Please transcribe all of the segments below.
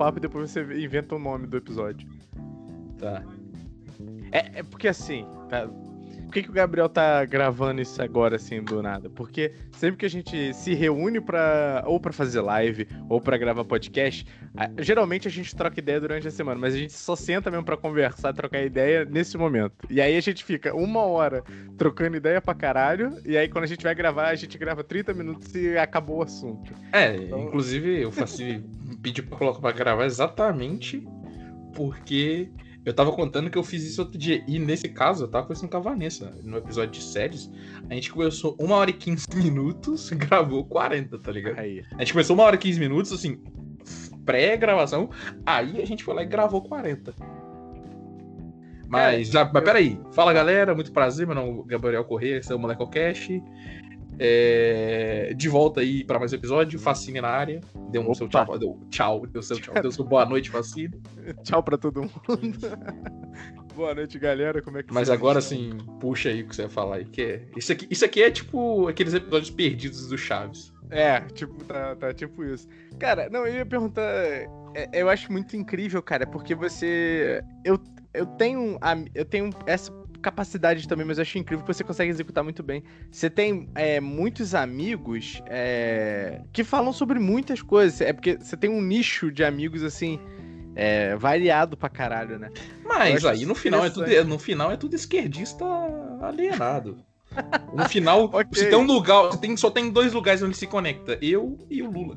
papo e depois você inventa o nome do episódio. Tá. É, é porque assim, tá, por que, que o Gabriel tá gravando isso agora, assim, do nada? Porque sempre que a gente se reúne para ou para fazer live ou para gravar podcast, geralmente a gente troca ideia durante a semana, mas a gente só senta mesmo para conversar, trocar ideia nesse momento. E aí a gente fica uma hora trocando ideia pra caralho, e aí quando a gente vai gravar, a gente grava 30 minutos e acabou o assunto. É, então... inclusive eu faço pedi pra colocar pra gravar exatamente porque eu tava contando que eu fiz isso outro dia. E nesse caso, eu tava conversando com a Vanessa. No episódio de séries, a gente começou uma hora e 15 minutos, gravou 40, tá ligado? Aí. A gente começou uma hora e 15 minutos, assim, pré-gravação. Aí a gente foi lá e gravou 40. Mas, é, já, mas peraí. Fala galera, muito prazer. Meu nome é Gabriel Corrêa, esse é o Moleco Cash. É, de volta aí para mais um episódio. Facine na área. Deu um Opa. seu tchau. Deu tchau. Deu seu tchau. Deu seu boa noite, Facine. tchau para todo mundo. boa noite, galera. Como é que Mas agora sim, puxa aí o que você vai falar aí. Que é, isso, aqui, isso aqui é tipo aqueles episódios perdidos do Chaves. É, tipo, tá, tá tipo isso. Cara, não, eu ia perguntar. É, eu acho muito incrível, cara, porque você. Eu, eu tenho. Eu tenho essa capacidade também, mas eu acho incrível que você consegue executar muito bem. Você tem é, muitos amigos é, que falam sobre muitas coisas. É porque você tem um nicho de amigos assim. É, variado pra caralho, né? Mas aí no final, é tudo, no final é tudo esquerdista alienado. No final, okay. você tem um lugar, tem, só tem dois lugares onde se conecta, eu e o Lula.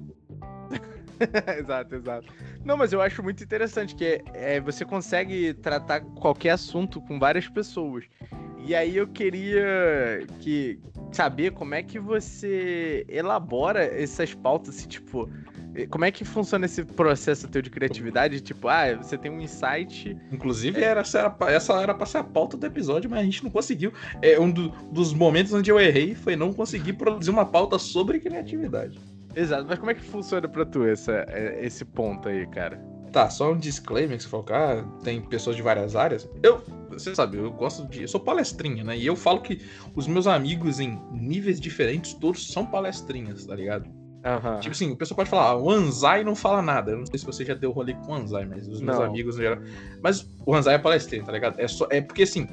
exato, exato. Não, mas eu acho muito interessante que é, você consegue tratar qualquer assunto com várias pessoas. E aí eu queria que saber como é que você elabora essas pautas, tipo, como é que funciona esse processo teu de criatividade? Tipo, ah, você tem um insight. Inclusive, era, essa, era, essa era pra ser a pauta do episódio, mas a gente não conseguiu. É um do, dos momentos onde eu errei foi não conseguir produzir uma pauta sobre criatividade. Exato, mas como é que funciona pra tu essa, é, esse ponto aí, cara? Tá, só um disclaimer que você falou, ah, tem pessoas de várias áreas. Eu, você sabe, eu gosto de. Eu sou palestrinha, né? E eu falo que os meus amigos em níveis diferentes, todos são palestrinhas, tá ligado? Uhum. Tipo assim, o pessoal pode falar, ah, o Anzai não fala nada. Eu não sei se você já deu rolê com o Anzai, mas os meus não. amigos no geral. Mas o Anzai é palestrinha, tá ligado? É, só, é porque assim,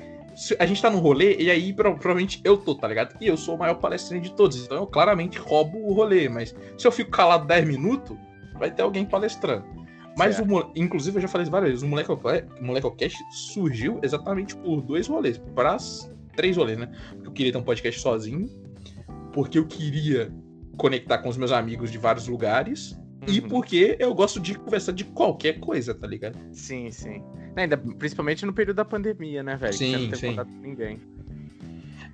a gente tá num rolê e aí provavelmente eu tô, tá ligado? E eu sou o maior palestrante de todos, então eu claramente roubo o rolê, mas se eu fico calado 10 minutos, vai ter alguém palestrando. Mas, o, inclusive, eu já falei várias vezes, o Moleque, o Moleque surgiu exatamente por dois rolês, para três rolês, né? Porque eu queria ter um podcast sozinho, porque eu queria conectar com os meus amigos de vários lugares. E porque eu gosto de conversar de qualquer coisa, tá ligado? Sim, sim. Ainda, principalmente no período da pandemia, né, velho? Sim, não tem sim. contato com ninguém.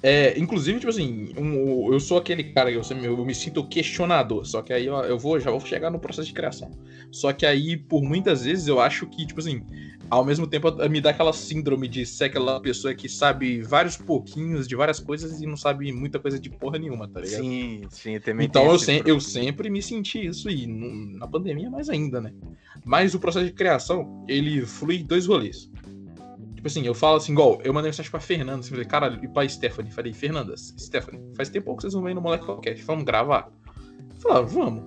É, inclusive, tipo assim, um, eu sou aquele cara que eu, eu, me sinto questionador. Só que aí eu, eu vou, já vou chegar no processo de criação. Só que aí, por muitas vezes, eu acho que, tipo assim, ao mesmo tempo me dá aquela síndrome de ser aquela pessoa que sabe vários pouquinhos de várias coisas e não sabe muita coisa de porra nenhuma, tá ligado? Sim, sim, também Então eu, se, eu sempre me senti isso e na pandemia mais ainda, né? Mas o processo de criação, ele flui dois rolês. Tipo assim, eu falo assim, igual, eu mandei mensagem pra Fernanda, assim, falei, cara, e pra Stephanie, falei, Fernanda, Stephanie, faz tempo que vocês não vêm no Moleque Qualquer, vamos gravar? Falaram, vamos.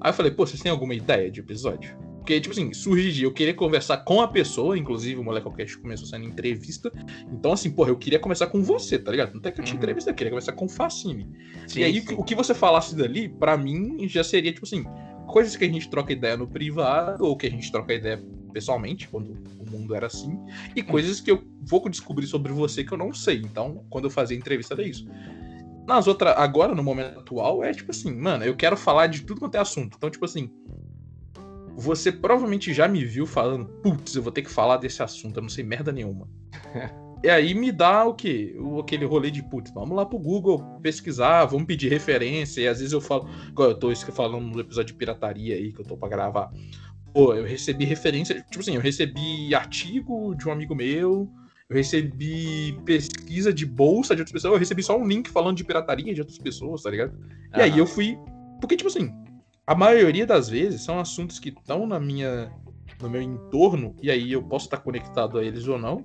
Aí eu falei, pô, vocês têm alguma ideia de episódio? Porque, tipo assim, surge de eu querer conversar com a pessoa, inclusive o Moleque Cast começou sendo entrevista. Então, assim, porra, eu queria conversar com você, tá ligado? Não tem que eu te uhum. entrevista, eu queria conversar com o Facine. Sim, e aí, sim. o que você falasse dali, para mim, já seria, tipo assim, coisas que a gente troca ideia no privado, ou que a gente troca ideia pessoalmente, quando mundo era assim, e uhum. coisas que eu vou descobrir sobre você que eu não sei. Então, quando eu fazia entrevista, era isso. Nas outras, agora, no momento atual, é tipo assim, mano, eu quero falar de tudo quanto é assunto. Então, tipo assim, você provavelmente já me viu falando, putz, eu vou ter que falar desse assunto, eu não sei merda nenhuma. e aí me dá o quê? O, aquele rolê de, putz, vamos lá pro Google pesquisar, vamos pedir referência, e às vezes eu falo, igual eu tô falando no episódio de pirataria aí que eu tô pra gravar. Pô, eu recebi referência, tipo assim, eu recebi artigo de um amigo meu, eu recebi pesquisa de bolsa de outras pessoas, eu recebi só um link falando de pirataria de outras pessoas, tá ligado? E aí eu fui. Porque, tipo assim, a maioria das vezes são assuntos que estão na minha no meu entorno e aí eu posso estar conectado a eles ou não.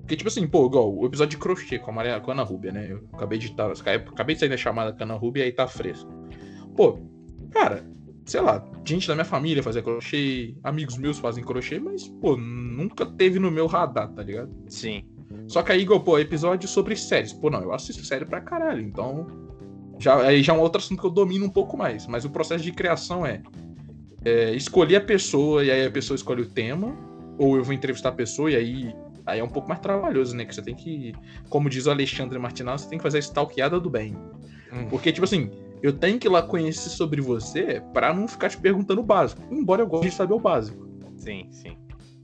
Porque, tipo assim, pô, igual o episódio de crochê com a, Maria, com a Ana Rúbia, né? Eu acabei de, tá, acabei de sair da chamada com a Ana Rúbia e aí tá fresco. Pô, cara, sei lá, gente da minha família fazia crochê, amigos meus fazem crochê, mas, pô, nunca teve no meu radar, tá ligado? Sim. Só que aí, igual, pô, episódio sobre séries. Pô, não, eu assisto série pra caralho, então. Já, aí já é um outro assunto que eu domino um pouco mais. Mas o processo de criação é, é escolher a pessoa e aí a pessoa escolhe o tema. Ou eu vou entrevistar a pessoa e aí, aí é um pouco mais trabalhoso, né? Que você tem que, como diz o Alexandre Martinal, você tem que fazer a stalkeada do bem. Hum. Porque, tipo assim, eu tenho que ir lá conhecer sobre você para não ficar te perguntando o básico. Embora eu goste de saber o básico. Sim, sim.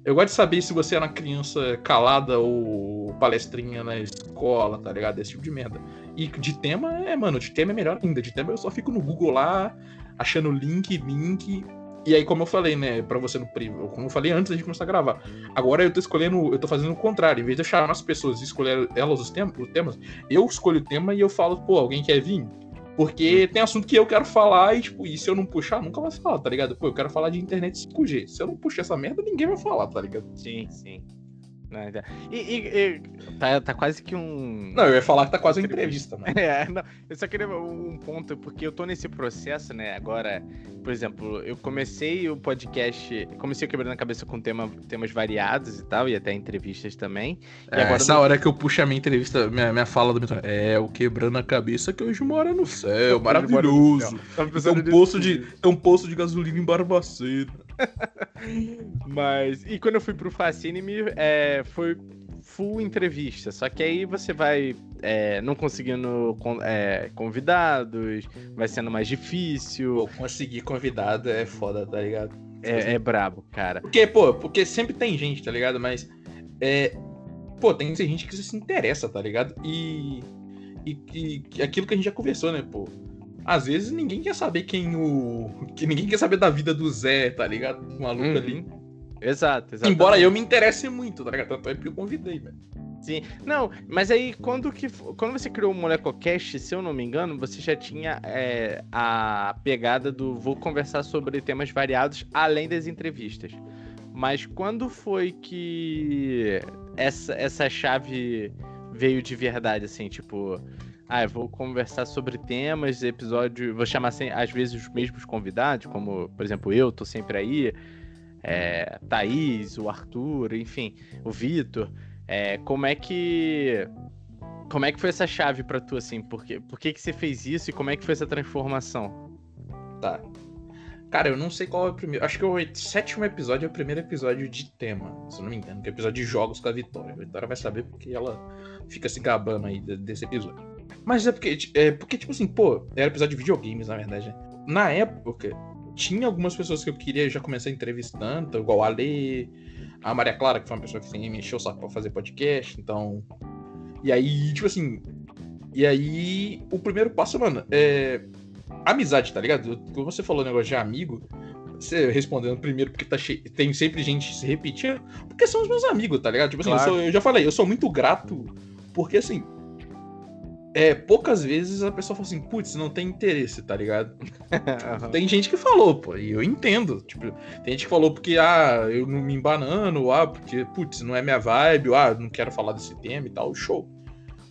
Eu gosto de saber se você era uma criança calada ou palestrinha na escola, tá ligado? Esse tipo de merda. E de tema é, mano, de tema é melhor ainda. De tema eu só fico no Google lá, achando link, link. E aí, como eu falei, né, pra você no privado, como eu falei antes da gente começar a gravar. Agora eu tô escolhendo, eu tô fazendo o contrário. Em vez de eu chamar as pessoas e escolher elas os os temas, eu escolho o tema e eu falo, pô, alguém quer vir? Porque tem assunto que eu quero falar e, tipo, e se eu não puxar, nunca vai falar, tá ligado? Pô, eu quero falar de internet 5G. Se eu não puxar essa merda, ninguém vai falar, tá ligado? Sim, sim. E, e, e tá, tá, quase que um. Não, eu ia falar que tá quase uma entrevista, né? É, não, eu só queria um ponto, porque eu tô nesse processo, né? Agora, por exemplo, eu comecei o podcast, comecei quebrando a cabeça com tema, temas variados e tal, e até entrevistas também. É, e agora essa hora que eu puxo a minha entrevista, minha, minha fala do meu É, o quebrando a cabeça que hoje mora no céu, maravilhoso. Tem um, poço de, tem um poço de gasolina em Barbacena. Mas. E quando eu fui pro Fascine, é, foi full entrevista. Só que aí você vai é, não conseguindo é, convidados, vai sendo mais difícil. Pô, conseguir convidado é foda, tá ligado? É, é brabo, cara. Porque, pô, porque sempre tem gente, tá ligado? Mas. É, pô, tem gente que se interessa, tá ligado? E. E, e aquilo que a gente já conversou, né, pô? Às vezes ninguém quer saber quem o. Que ninguém quer saber da vida do Zé, tá ligado? O maluco uhum. ali. Exato, exato. Embora eu me interesse muito, tá ligado? Tanto é que eu convidei, velho. Sim. Não, mas aí quando, que, quando você criou o MolecoCast, se eu não me engano, você já tinha é, a pegada do vou conversar sobre temas variados além das entrevistas. Mas quando foi que essa, essa chave veio de verdade, assim, tipo, ah, vou conversar sobre temas, episódio, vou chamar às vezes os mesmos convidados, como, por exemplo, eu tô sempre aí, é, Thaís, o Arthur, enfim, o Vitor. É, como é que como é que foi essa chave para tu assim? Por, que, por que que você fez isso e como é que foi essa transformação? Tá. Cara, eu não sei qual é o primeiro. Acho que o sétimo episódio é o primeiro episódio de tema, se eu não me engano, que é o episódio de jogos com a Vitória. A Vitória vai saber porque ela fica se gabando aí desse episódio. Mas é porque, é porque, tipo assim, pô, era episódio de videogames, na verdade. Né? Na época, tinha algumas pessoas que eu queria já começar entrevistando, igual a Ale, a Maria Clara, que foi uma pessoa que assim, me encheu o saco pra fazer podcast, então. E aí, tipo assim. E aí, o primeiro passo, mano, é. Amizade, tá ligado? Quando você falou negócio de amigo, você respondendo primeiro porque tá cheio, tem sempre gente se repetindo, porque são os meus amigos, tá ligado? Tipo assim, claro. eu, sou, eu já falei, eu sou muito grato, porque assim, é, poucas vezes a pessoa fala assim, putz, não tem interesse, tá ligado? uhum. Tem gente que falou, pô, e eu entendo. Tipo, tem gente que falou porque, ah, eu não me embanando, ah, porque, putz, não é minha vibe, ah, não quero falar desse tema e tal, show.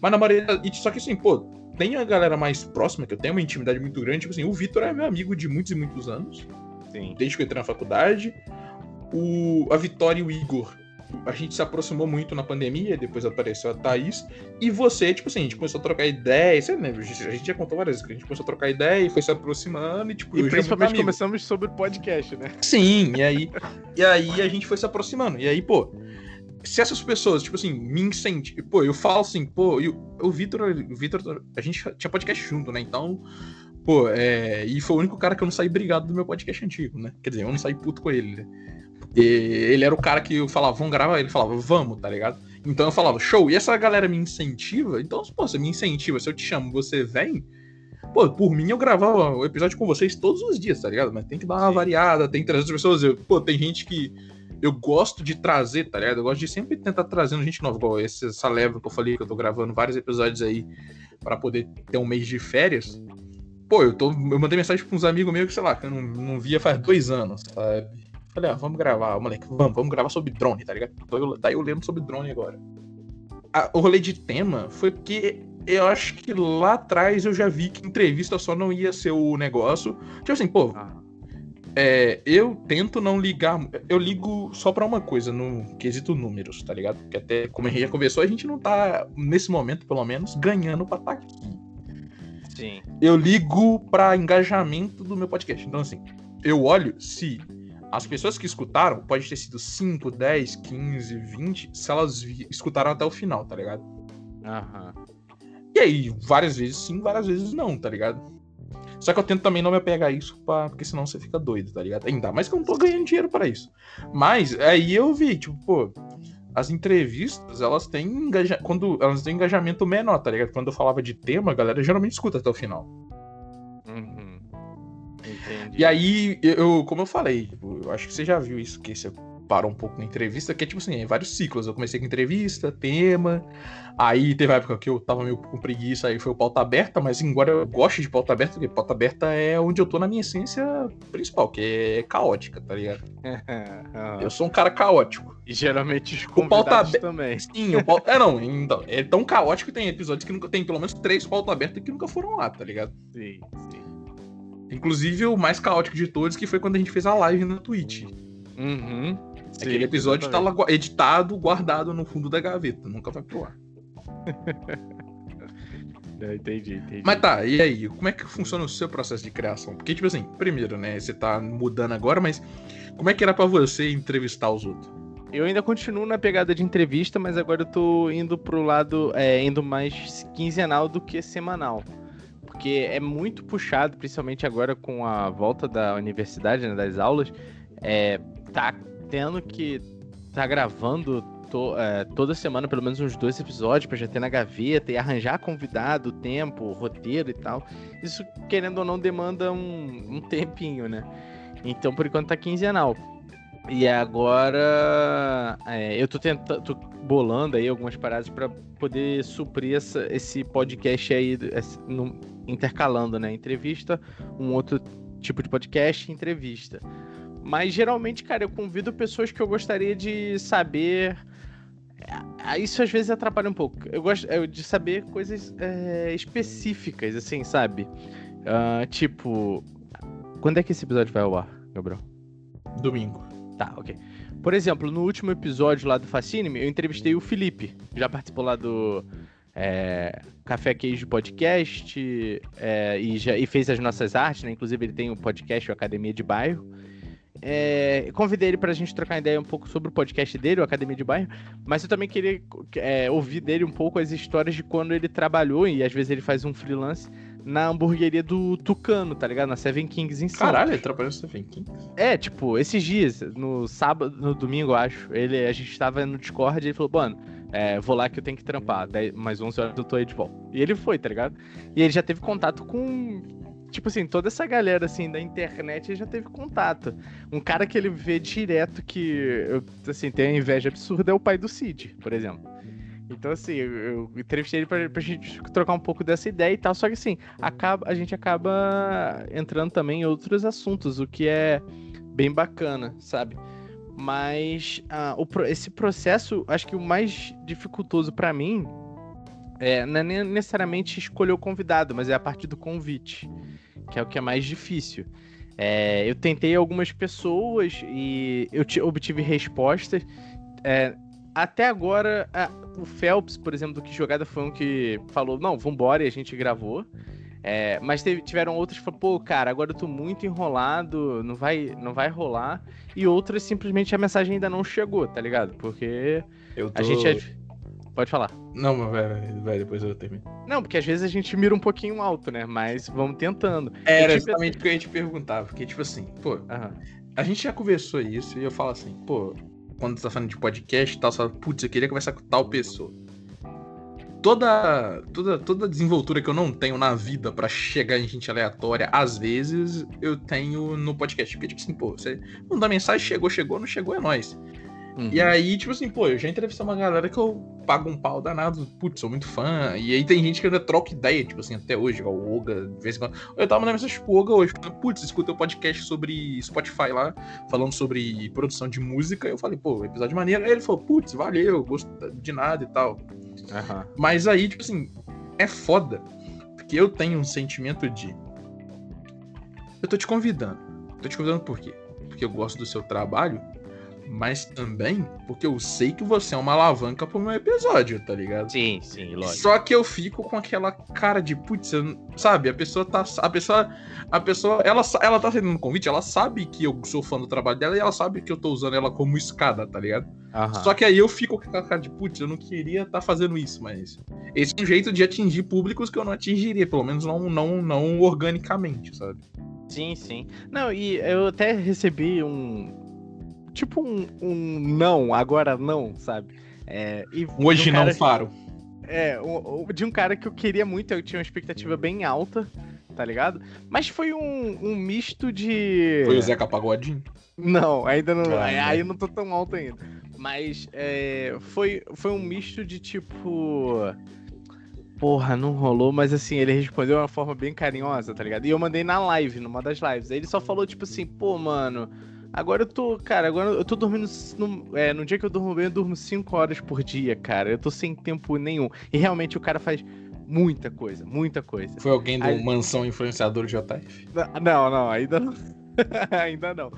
Mas na maioria. Só que assim, pô, tem a galera mais próxima, que eu tenho uma intimidade muito grande, tipo assim, o Vitor é meu amigo de muitos e muitos anos. Sim. Desde que eu entrei na faculdade. O, a Vitória e o Igor a gente se aproximou muito na pandemia, depois apareceu a Thaís, e você, tipo assim, a gente começou a trocar ideia, você lembra? A gente já contou várias vezes que a gente começou a trocar ideia e foi se aproximando, e tipo, e principalmente começamos sobre podcast, né? Sim, e aí, e aí a gente foi se aproximando, e aí, pô, se essas pessoas, tipo assim, me incentivam, pô, eu falo assim, pô, eu, o Vitor, o Vitor, a gente tinha podcast junto, né? Então, pô, é, e foi o único cara que eu não saí brigado do meu podcast antigo, né? Quer dizer, eu não saí puto com ele, né? E ele era o cara que eu falava, vamos gravar? Ele falava, vamos, tá ligado? Então eu falava, show. E essa galera me incentiva. Então, pô, você me incentiva. Se eu te chamo, você vem. Pô, por mim eu gravava o episódio com vocês todos os dias, tá ligado? Mas tem que dar uma Sim. variada, tem que trazer as pessoas. Eu, pô, tem gente que eu gosto de trazer, tá ligado? Eu gosto de sempre tentar trazendo gente nova, igual esse, essa leva que eu falei que eu tô gravando vários episódios aí para poder ter um mês de férias. Pô, eu, tô, eu mandei mensagem pra uns amigos meus que, sei lá, que eu não, não via faz dois anos, sabe? Falei, ah, vamos gravar, moleque, vamos, vamos gravar sobre drone, tá ligado? Daí eu lendo sobre drone agora. A, o rolê de tema foi porque eu acho que lá atrás eu já vi que entrevista só não ia ser o negócio. Tipo assim, pô, ah. é, eu tento não ligar. Eu ligo só pra uma coisa, no quesito números, tá ligado? Porque até como a gente já conversou, a gente não tá, nesse momento, pelo menos, ganhando pra estar tá aqui. Sim. Eu ligo pra engajamento do meu podcast. Então, assim, eu olho se as pessoas que escutaram, pode ter sido 5, 10, 15, 20, se elas escutaram até o final, tá ligado? Aham. E aí, várias vezes sim, várias vezes não, tá ligado? Só que eu tento também não me apegar a isso, pra, porque senão você fica doido, tá ligado? Ainda mais que eu não tô ganhando dinheiro para isso. Mas aí eu vi, tipo, pô, as entrevistas, elas têm, engaja... Quando, elas têm engajamento menor, tá ligado? Quando eu falava de tema, a galera geralmente escuta até o final. Entendi. E aí, eu, como eu falei, tipo, eu acho que você já viu isso, que você parou um pouco na entrevista, que é tipo assim, é vários ciclos. Eu comecei com entrevista, tema, aí teve a época que eu tava meio com preguiça, aí foi o pauta aberta, mas agora eu gosto de pauta aberta, porque pauta aberta é onde eu tô na minha essência principal, que é caótica, tá ligado? Eu sou um cara caótico. E geralmente os o pauta aberta também. Sim, o pauta... é não, então, é tão caótico que tem episódios que nunca tem pelo menos três pauta aberta que nunca foram lá, tá ligado? Sim, sim. Inclusive o mais caótico de todos, que foi quando a gente fez a live na Twitch. Uhum. Aquele episódio exatamente. tá lá editado, guardado no fundo da gaveta. Nunca vai pro ar. entendi, entendi. Mas tá, e aí? Como é que funciona o seu processo de criação? Porque, tipo assim, primeiro, né? Você tá mudando agora, mas como é que era para você entrevistar os outros? Eu ainda continuo na pegada de entrevista, mas agora eu tô indo pro lado, é, indo mais quinzenal do que semanal. Porque é muito puxado, principalmente agora com a volta da universidade, né, das aulas. É, tá tendo que tá gravando to, é, toda semana pelo menos uns dois episódios para já ter na gaveta e arranjar convidado, tempo, roteiro e tal. Isso, querendo ou não, demanda um, um tempinho, né? Então, por enquanto, tá quinzenal. E agora é, eu tô tentando, tô bolando aí algumas paradas para poder suprir essa, esse podcast aí, esse, no, intercalando, né? Entrevista, um outro tipo de podcast, entrevista. Mas geralmente, cara, eu convido pessoas que eu gostaria de saber. É, isso às vezes atrapalha um pouco. Eu gosto de saber coisas é, específicas, assim, sabe? Uh, tipo, quando é que esse episódio vai ao ar, Gabriel? Domingo. Tá, ok. Por exemplo, no último episódio lá do Fascine, eu entrevistei o Felipe. Já participou lá do é, Café Queijo Podcast é, e, já, e fez as nossas artes, né? Inclusive ele tem o um podcast, o Academia de Bairro. É, convidei ele pra gente trocar ideia um pouco sobre o podcast dele, o Academia de Bairro, mas eu também queria é, ouvir dele um pouco as histórias de quando ele trabalhou, e às vezes ele faz um freelance, na hamburgueria do Tucano, tá ligado? Na Seven Kings em Santos. Caralho, ele trabalhou na Seven Kings? É, tipo, esses dias, no sábado, no domingo, acho, ele, a gente tava no Discord e ele falou, mano, é, vou lá que eu tenho que trampar, mais 11 horas eu tô aí de volta. E ele foi, tá ligado? E ele já teve contato com tipo assim, toda essa galera assim da internet já teve contato. Um cara que ele vê direto que eu, assim, tem uma inveja absurda é o pai do Cid, por exemplo. Então, assim, eu, eu entrevistei ele pra, pra gente trocar um pouco dessa ideia e tal. Só que, assim, acaba, a gente acaba entrando também em outros assuntos, o que é bem bacana, sabe? Mas uh, o, esse processo, acho que o mais dificultoso para mim é, não é necessariamente escolher o convidado, mas é a partir do convite, que é o que é mais difícil. É, eu tentei algumas pessoas e eu obtive respostas. É, até agora, o Phelps, por exemplo, do Que Jogada, foi um que falou: não, vambora, e a gente gravou. É, mas teve, tiveram outros que falaram, pô, cara, agora eu tô muito enrolado, não vai, não vai rolar. E outras simplesmente a mensagem ainda não chegou, tá ligado? Porque tô... a gente. É... Pode falar. Não, mas vai, vai, depois eu termino. Não, porque às vezes a gente mira um pouquinho alto, né? Mas vamos tentando. Era exatamente o que eu ia te perguntar, porque, tipo assim, pô, uhum. a gente já conversou isso e eu falo assim, pô, quando você tá falando de podcast e tal, você fala, putz, eu queria conversar com tal pessoa. Toda, toda, toda desenvoltura que eu não tenho na vida para chegar em gente aleatória, às vezes eu tenho no podcast. Porque, tipo assim, pô, você mandar mensagem, chegou, chegou, não chegou, é nóis. Uhum. E aí, tipo assim, pô, eu já entrevistei uma galera que eu pago um pau danado, putz, sou muito fã. E aí tem gente que ainda troca ideia, tipo assim, até hoje, igual o Oga, de vez em quando. Eu tava mandando mensagem pro Oga hoje, falando, putz, escutei o um podcast sobre Spotify lá, falando sobre produção de música. Eu falei, pô, episódio maneiro. Aí ele falou, putz, valeu, gosto de nada e tal. Uhum. Mas aí, tipo assim, é foda. Porque eu tenho um sentimento de. Eu tô te convidando. tô te convidando por quê? Porque eu gosto do seu trabalho, mas também porque eu sei que você é uma alavanca pro meu episódio, tá ligado? Sim, sim, lógico. Só que eu fico com aquela cara de, putz, sabe? A pessoa tá. A pessoa. A pessoa. Ela, ela tá recebendo um convite, ela sabe que eu sou fã do trabalho dela e ela sabe que eu tô usando ela como escada, tá ligado? Aham. Só que aí eu fico com aquela cara de, putz, eu não queria estar fazendo isso, mas. Esse é um jeito de atingir públicos que eu não atingiria, pelo menos não, não, não organicamente, sabe? Sim, sim. Não, e eu até recebi um. Tipo um, um não, agora não, sabe? É, e Hoje um não faro. É, de um cara que eu queria muito, eu tinha uma expectativa bem alta, tá ligado? Mas foi um, um misto de. Foi o Zeca Pagodinho. Não, ainda não. Ah, aí, eu não tô tão alto ainda. Mas é, foi, foi um misto de tipo. Porra, não rolou, mas assim, ele respondeu de uma forma bem carinhosa, tá ligado? E eu mandei na live, numa das lives. Aí ele só falou, tipo assim, pô, mano, agora eu tô, cara, agora eu tô dormindo. No, é, no dia que eu durmo bem, eu durmo 5 horas por dia, cara. Eu tô sem tempo nenhum. E realmente o cara faz muita coisa, muita coisa. Foi alguém do Aí- Mansão Influenciador JF. Não, não, ainda não. ainda não.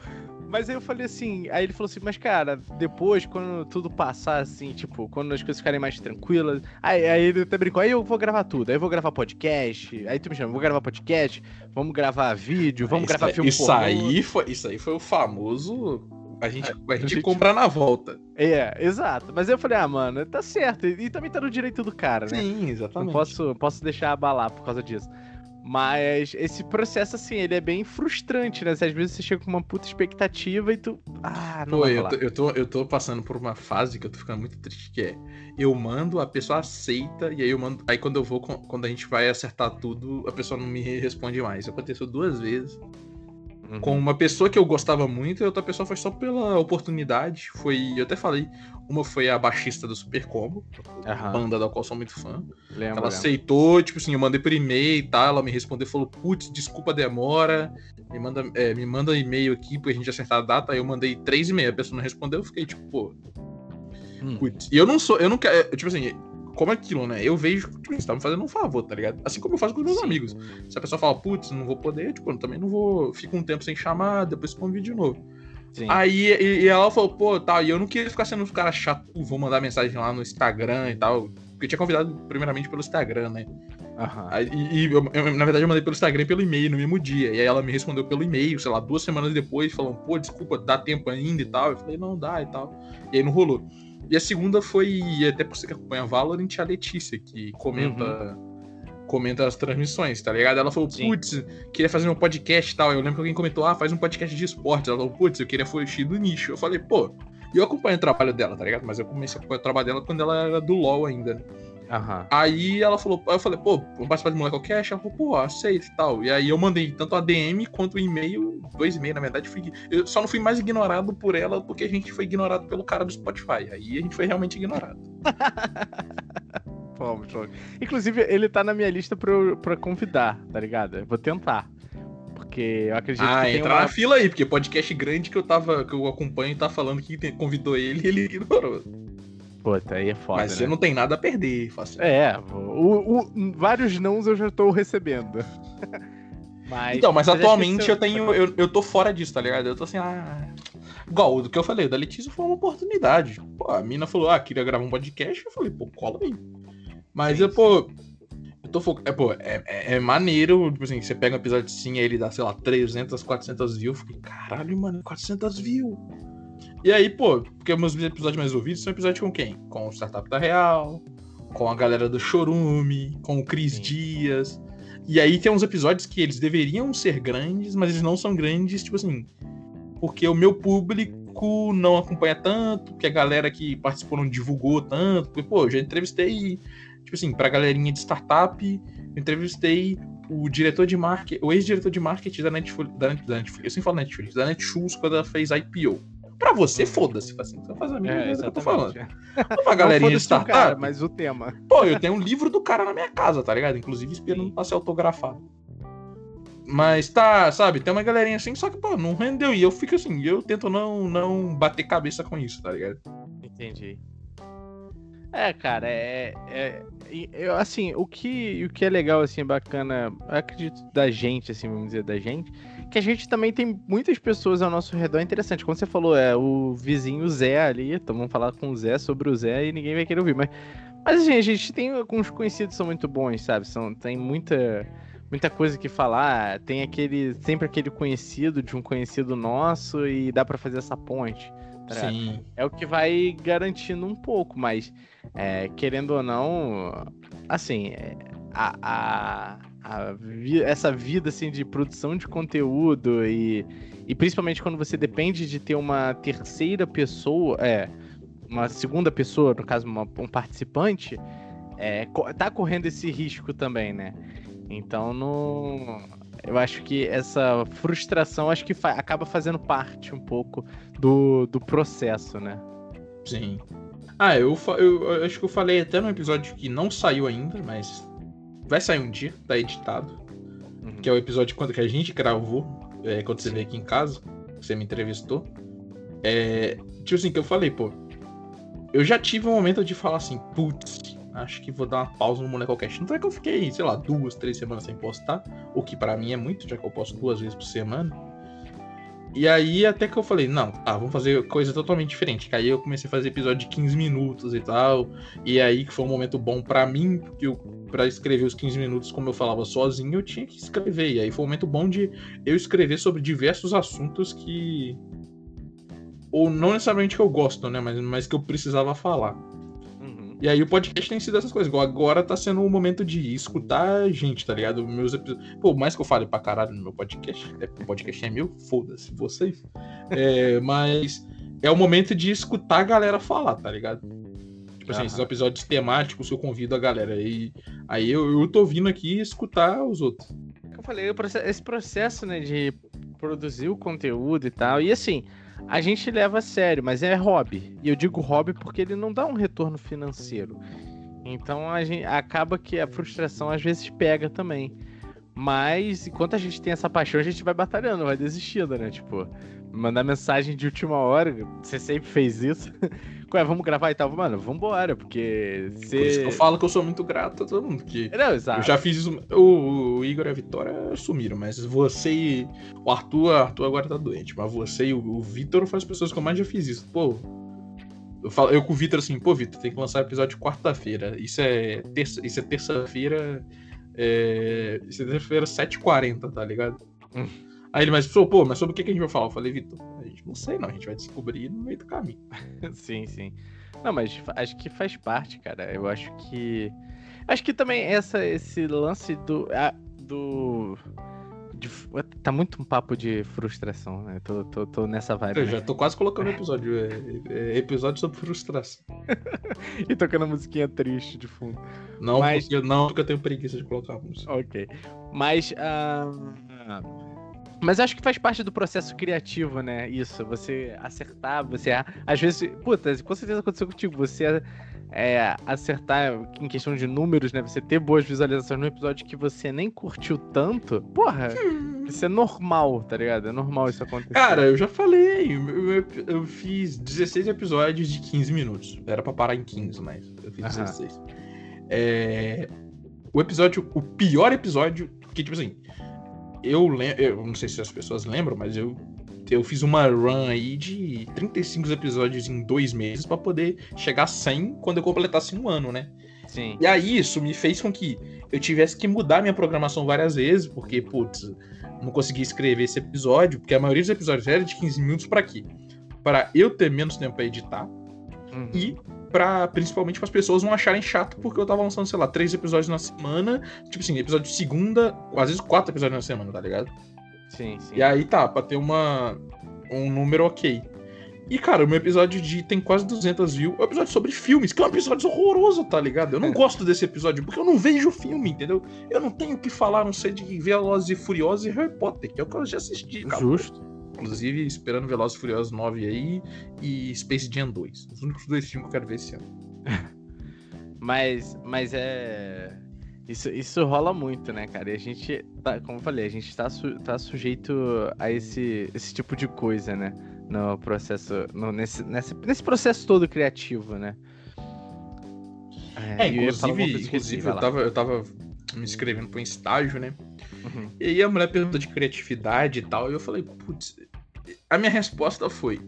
Mas aí eu falei assim, aí ele falou assim, mas cara, depois, quando tudo passar, assim, tipo, quando as coisas ficarem mais tranquilas, aí, aí ele até brincou, aí eu vou gravar tudo, aí eu vou gravar podcast, aí tu me chama, vou gravar podcast, vamos gravar vídeo, vamos isso, gravar filme isso pornô. aí foi Isso aí foi o famoso. A gente, a gente gente- compra na volta. É, exato. Mas eu falei, ah, mano, tá certo, e, e também tá no direito do cara, né? Sim, Não exatamente. posso, posso deixar abalar por causa disso. Mas esse processo, assim, ele é bem frustrante, né? Às vezes você chega com uma puta expectativa e tu. Ah, não Pô, vai eu tô, eu, tô, eu tô passando por uma fase que eu tô ficando muito triste, que é eu mando, a pessoa aceita, e aí eu mando. Aí quando eu vou, quando a gente vai acertar tudo, a pessoa não me responde mais. Isso aconteceu duas vezes. Uhum. Com uma pessoa que eu gostava muito, e outra pessoa foi só pela oportunidade. Foi. Eu até falei. Uma foi a baixista do Super Combo, Aham. banda da qual sou muito fã. Lembro, Ela lembro. aceitou, tipo assim, eu mandei por e-mail e tal, ela me respondeu, falou, putz, desculpa a demora, me manda, é, me manda e-mail aqui pra gente acertar a data, aí eu mandei três e meia, a pessoa não respondeu, eu fiquei tipo, pô, Hum. putz. E eu não sou, eu não quero, tipo assim, como aquilo, né, eu vejo, tipo, você tá me fazendo um favor, tá ligado? Assim como eu faço com os meus Sim. amigos. Se a pessoa fala, putz, não vou poder, tipo, eu também não vou, fico um tempo sem chamar, depois convido de novo. Sim. Aí e, e ela falou, pô, tal, e eu não queria ficar sendo um cara chato, vou mandar mensagem lá no Instagram e tal, porque eu tinha convidado primeiramente pelo Instagram, né? Aí, e e eu- eu- na verdade eu mandei pelo Instagram e pelo e-mail no mesmo dia. E aí ela me respondeu pelo e-mail, sei lá, duas semanas depois, falando, pô, desculpa, dá tempo ainda e tal. Eu falei, não, dá e tal. E aí não rolou. E a segunda foi, e até por você que acompanha Valorant, a Letícia, que comenta. Comenta as transmissões, tá ligado? Ela falou, putz, queria fazer um podcast e tal. Eu lembro que alguém comentou, ah, faz um podcast de esportes. Ela falou, putz, eu queria fugir do nicho. Eu falei, pô, e eu acompanho o trabalho dela, tá ligado? Mas eu comecei a acompanhar o trabalho dela quando ela era do LoL ainda, né? Aham. Aí ela falou, eu falei, pô, vamos participar de Moleque Cash? Ela falou, pô, aceita e tal. E aí eu mandei tanto a DM quanto o e-mail, dois e-mails, na verdade, fui, eu só não fui mais ignorado por ela porque a gente foi ignorado pelo cara do Spotify. Aí a gente foi realmente ignorado. Inclusive, ele tá na minha lista pra, eu- pra convidar, tá ligado? Eu vou tentar. Porque eu acredito ah, que tem entra uma... na fila aí, porque podcast grande que eu tava, que eu acompanho tá falando que convidou ele e ele ignorou. Puta, aí é foda, Mas né? você não tem nada a perder, fácil. É, o, o- vários nãos eu já tô recebendo. mas, Então, mas acho que atualmente é- eu tenho. Eu, eu tô fora disso, tá ligado? Eu tô assim, ah. Igual do que eu falei, da Letícia foi uma oportunidade. Pô, a mina falou, ah, queria gravar um podcast. Eu falei, pô, cola aí. Mas Sim, eu, pô. Eu tô focado. É, pô, é, é, é maneiro. Tipo assim, você pega um episódio assim, aí ele dá, sei lá, 300, 400 views. Eu fiquei, caralho, mano, 400 views. E aí, pô, porque meus episódios mais ouvidos são episódios com quem? Com o Startup da Real, com a galera do Chorume, com o Cris. Dias. E aí tem uns episódios que eles deveriam ser grandes, mas eles não são grandes, tipo assim, porque o meu público não acompanha tanto, porque a galera que participou não divulgou tanto. Porque, pô, eu já entrevistei, tipo assim, pra galerinha de startup, eu entrevistei o diretor de marketing, o ex-diretor de marketing da Netflix, da, Net- da Netflix, eu sempre falo Netflix, da Netshoes quando ela fez IPO. Pra você, foda-se, assim, você faz a minha É, ideia do que eu tô falando. Pra galerinha de Não foda-se o startup, cara, mas o tema. Pô, eu tenho um livro do cara na minha casa, tá ligado? Inclusive esperando pra ser autografado. Mas tá, sabe, tem uma galerinha assim, só que, pô, não rendeu. E eu fico assim, eu tento não, não bater cabeça com isso, tá ligado? Entendi. É, cara, é, é, eu, assim, o que, o que é legal, assim, bacana, acredito, da gente, assim, vamos dizer, da gente, que a gente também tem muitas pessoas ao nosso redor interessante. Como você falou, é o vizinho Zé ali, então vamos falar com o Zé sobre o Zé e ninguém vai querer ouvir. Mas, mas assim, a gente tem alguns conhecidos que são muito bons, sabe? São, tem muita, muita coisa que falar. Tem aquele, sempre aquele conhecido de um conhecido nosso e dá para fazer essa ponte. Tá Sim. É o que vai garantindo um pouco, mas é, querendo ou não, assim, é, a, a vi, essa vida assim de produção de conteúdo e, e principalmente quando você depende de ter uma terceira pessoa, é, uma segunda pessoa, no caso uma, um participante, é, tá correndo esse risco também, né? Então não eu acho que essa frustração acho que fa acaba fazendo parte um pouco do, do processo, né? Sim. Ah, eu, eu, eu, acho que eu falei até no episódio que não saiu ainda, mas vai sair um dia, tá editado. Uhum. Que é o episódio quando que a gente gravou, é, quando você veio aqui em casa, você me entrevistou. É, tipo assim, que eu falei, pô. Eu já tive um momento de falar assim, putz, acho que vou dar uma pausa no Monecocast. Não é que eu fiquei, sei lá, duas, três semanas sem postar, o que para mim é muito, já que eu posto duas vezes por semana. E aí até que eu falei, não, tá, vamos fazer coisa totalmente diferente. Que aí eu comecei a fazer episódio de 15 minutos e tal. E aí que foi um momento bom para mim, porque eu para escrever os 15 minutos, como eu falava sozinho, eu tinha que escrever. E aí foi um momento bom de eu escrever sobre diversos assuntos que ou não necessariamente que eu gosto, né, mas, mas que eu precisava falar. E aí o podcast tem sido essas coisas. Igual agora tá sendo um momento de escutar gente, tá ligado? Meus episódios. Pô, mais que eu fale pra caralho no meu podcast, é, o podcast é meu, foda-se vocês. É, mas é o momento de escutar a galera falar, tá ligado? Tipo assim, esses episódios temáticos eu convido a galera. E aí eu, eu tô vindo aqui escutar os outros. Eu falei, esse processo, né, de produzir o conteúdo e tal. E assim, a gente leva a sério, mas é hobby. E eu digo hobby porque ele não dá um retorno financeiro. Então a gente acaba que a frustração às vezes pega também. Mas enquanto a gente tem essa paixão, a gente vai batalhando, vai desistindo, né? Tipo, mandar mensagem de última hora, você sempre fez isso. Ué, vamos gravar e tal. Mano, vambora, porque. Cê... Por isso que eu falo que eu sou muito grato a todo mundo. Que Não, exato. Eu já fiz isso. O, o, Igor e a Vitória sumiram, mas você e. O Arthur, Arthur agora tá doente, mas você e o, o Vitor foram as pessoas que eu mais já fiz isso. Pô. Eu, falo, eu com o Vitor assim, pô, Vitor, tem que lançar episódio quarta-feira. Isso é terça, isso é terça-feira. É, isso é terça-feira 7h40, tá ligado? Hum. Aí ele, mas, pô, mas sobre o que, a gente vai falar? Eu falei, Vitor, a gente não sei não, a gente vai descobrir no meio do caminho. sim, sim. Não, mas acho que faz parte, cara. Eu acho que. Acho que também essa, esse lance do. A, do. De, tá muito um papo de frustração, né? Tô, tô, tô nessa vibe. Eu né? já tô quase colocando episódio. É, é, episódio sobre frustração. e tocando a musiquinha triste de fundo. Não, Mas... porque, não porque eu tenho preguiça de colocar a música. Ok. Mas. Uh... Mas acho que faz parte do processo criativo, né? Isso, você acertar, você. Às vezes. Puta, com certeza aconteceu contigo. Você é, acertar em questão de números, né? Você ter boas visualizações no episódio que você nem curtiu tanto. Porra, hum. isso é normal, tá ligado? É normal isso acontecer. Cara, eu já falei. Eu, eu, fiz 16 episódios de 15 minutos. Era pra parar em 15, mas eu fiz Aham. 16. É. O episódio. O pior episódio. Que, tipo assim eu lembro, eu não sei se as pessoas lembram, mas eu eu fiz uma run aí de 35 episódios em dois meses para poder chegar a 100 quando eu completasse um ano, né? Sim. E aí isso me fez com que eu tivesse que mudar minha programação várias vezes, porque, putz, não consegui escrever esse episódio, porque a maioria dos episódios era de 15 minutos para quê? Para eu ter menos tempo para editar uhum. e para principalmente para as pessoas não acharem chato, porque eu tava lançando, sei lá, três episódios na semana, tipo assim, episódio de segunda, às vezes quatro episódios na semana, tá ligado? Sim, sim. E aí tá, pra ter uma um número ok. E, cara, o meu episódio de tem quase 200 views. É um episódio sobre filmes, que é um episódio horroroso, tá ligado? Eu não é. gosto desse episódio, porque eu não vejo filme, entendeu? Eu não tenho o que falar, não sei de Velozes e Furiosos e Harry Potter, que é o que eu já assisti. Justo. Inclusive, esperando Velozes e Furiosos 9 aí e Space Jam 2. Os únicos dois filmes que eu quero ver esse ano. mas, mas é. Isso, isso rola muito, né, cara? E a gente, tá, como eu falei, a gente tá, su tá sujeito a esse, esse tipo de coisa, né? No processo. No, nesse, nesse, nesse processo todo criativo, né? É, inclusive, inclusive eu, tava, eu tava me inscrevendo pra um estágio, né? Uhum. E aí a mulher perguntou de criatividade e tal, e eu falei, putz, a minha resposta foi.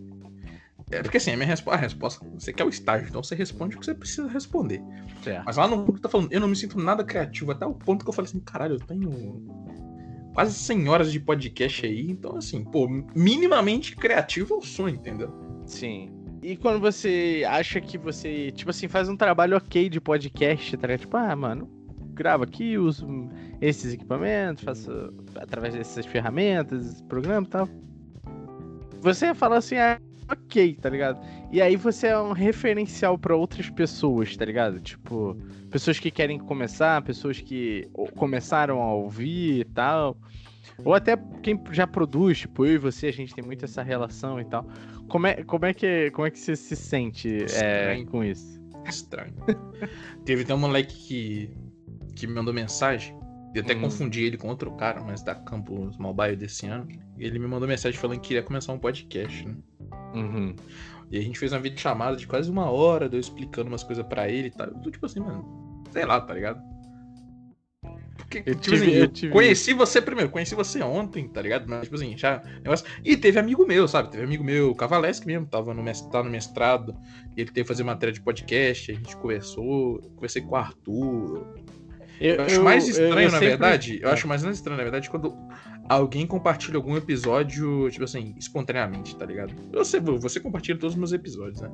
É, porque assim, a minha resposta, a resposta, você quer o estágio, então você responde o que você precisa responder. É. Mas lá no que tá falando, eu não me sinto nada criativo, até o ponto que eu falei assim, caralho, eu tenho quase 100 horas de podcast aí, então assim, pô, minimamente criativo eu sou, entendeu? Sim. E quando você acha que você, tipo assim, faz um trabalho ok de podcast, tá ligado? Tipo, ah, mano, gravo aqui, uso esses equipamentos, faço através dessas ferramentas, programa e tal. Você fala assim, ah, ok, tá ligado? E aí você é um referencial para outras pessoas, tá ligado? Tipo, pessoas que querem começar, pessoas que começaram a ouvir e tal. Ou até quem já produz, tipo, eu e você, a gente tem muito essa relação e tal. Como é, como é, que, como é que você se sente é, com isso? Estranho. Teve até um moleque que, que me mandou mensagem. Eu até hum. confundi ele com outro cara, mas da Campus Mobile desse ano. Ele me mandou mensagem falando que queria começar um podcast, né? Uhum. E a gente fez uma videochamada de quase uma hora, eu explicando umas coisas para ele e tal. Eu tô tipo assim, mano, sei lá, tá ligado? Porque, eu, tipo tive, assim, eu, conheci você primeiro, conheci você ontem, tá ligado? Mas, tipo assim, já. Negócio... E teve amigo meu, sabe? Teve amigo meu, Cavalesque mesmo, tava no, mestrado, tava no mestrado. Ele teve que fazer matéria de podcast, a gente conversou, conversei com o Arthur. Eu, eu acho mais estranho, na sempre... verdade. Eu acho mais estranho, na verdade, quando alguém compartilha algum episódio, tipo assim, espontaneamente, tá ligado? Você, você compartilha todos os meus episódios, né?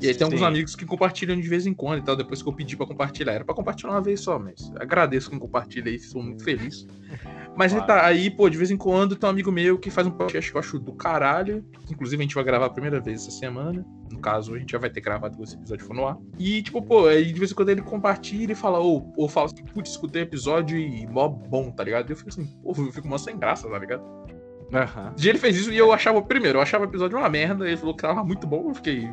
E aí tem alguns amigos que compartilham de vez em quando e tal, depois que eu pedi pra compartilhar. Era pra compartilhar uma vez só, mas agradeço quem compartilha aí, sou muito feliz. Mas claro. tá, aí, pô, de vez em quando tem um amigo meu que faz um podcast que eu acho do caralho. Inclusive, a gente vai gravar a primeira vez essa semana. No caso, a gente já vai ter gravado quando esse episódio for no ar. E, tipo, pô, aí de vez em quando ele compartilha e fala, ou, ou fala assim, putz, escutei episódio e mó bom, tá ligado? E eu fico assim, pô, eu fico mó sem graça, tá ligado? Uhum. E ele fez isso e eu achava, primeiro, eu achava o episódio uma merda, ele falou que tava muito bom, eu fiquei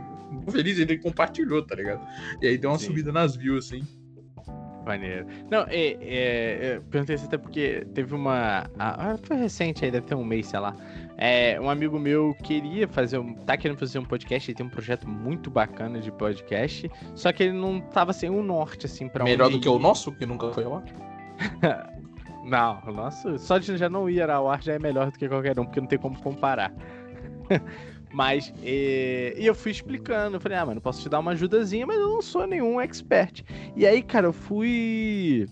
feliz, ele compartilhou, tá ligado? E aí deu uma Sim. subida nas views, assim. Maneiro. Não, é, é, eu perguntei isso até porque teve uma. Ah, foi recente aí, deve ter um mês, sei lá. É, um amigo meu queria fazer um. tá querendo fazer um podcast, ele tem um projeto muito bacana de podcast, só que ele não tava sem um norte, assim, pra Melhor do que o nosso, que nunca foi lá? não, o nosso. Só de já não ir ao ar já é melhor do que qualquer um, porque não tem como comparar. Mas, e, e, eu fui explicando, eu falei, ah, mano, posso te dar uma ajudazinha, mas eu não sou nenhum expert. E aí, cara, eu fui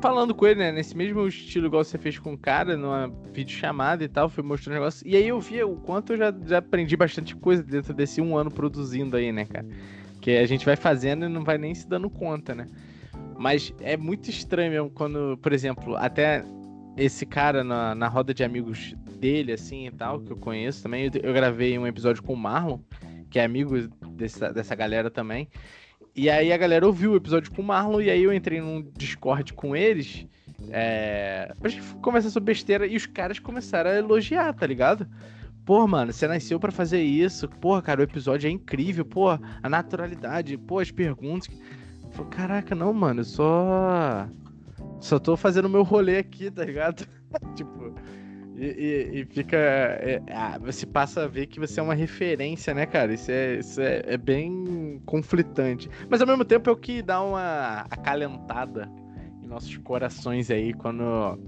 falando com ele, né, nesse mesmo estilo igual você fez com o cara, numa videochamada e tal, fui mostrando o negócio. E aí eu vi o quanto eu já, já aprendi bastante coisa dentro desse um ano produzindo aí, né, cara? Que a gente vai fazendo e não vai nem se dando conta, né? Mas é muito estranho mesmo quando, por exemplo, até esse cara na, na roda de amigos dele, assim e tal, que eu conheço também. Eu, eu gravei um episódio com o Marlon, que é amigo dessa, dessa galera também. E aí a galera ouviu o episódio com o Marlon, e aí eu entrei num Discord com eles. É, pra gente conversar sobre besteira e os caras começaram a elogiar, tá ligado? Pô, mano, você nasceu para fazer isso. Porra, cara, o episódio é incrível. Pô, a naturalidade. Pô, as perguntas. Falei, Caraca, não, mano, eu só. Só tô fazendo meu rolê aqui, tá ligado? tipo. E, e, fica. É, ah, você passa a ver que você é uma referência, né, cara? Isso, é, isso é, é, bem conflitante. Mas ao mesmo tempo é o que dá uma acalentada em nossos corações aí quando.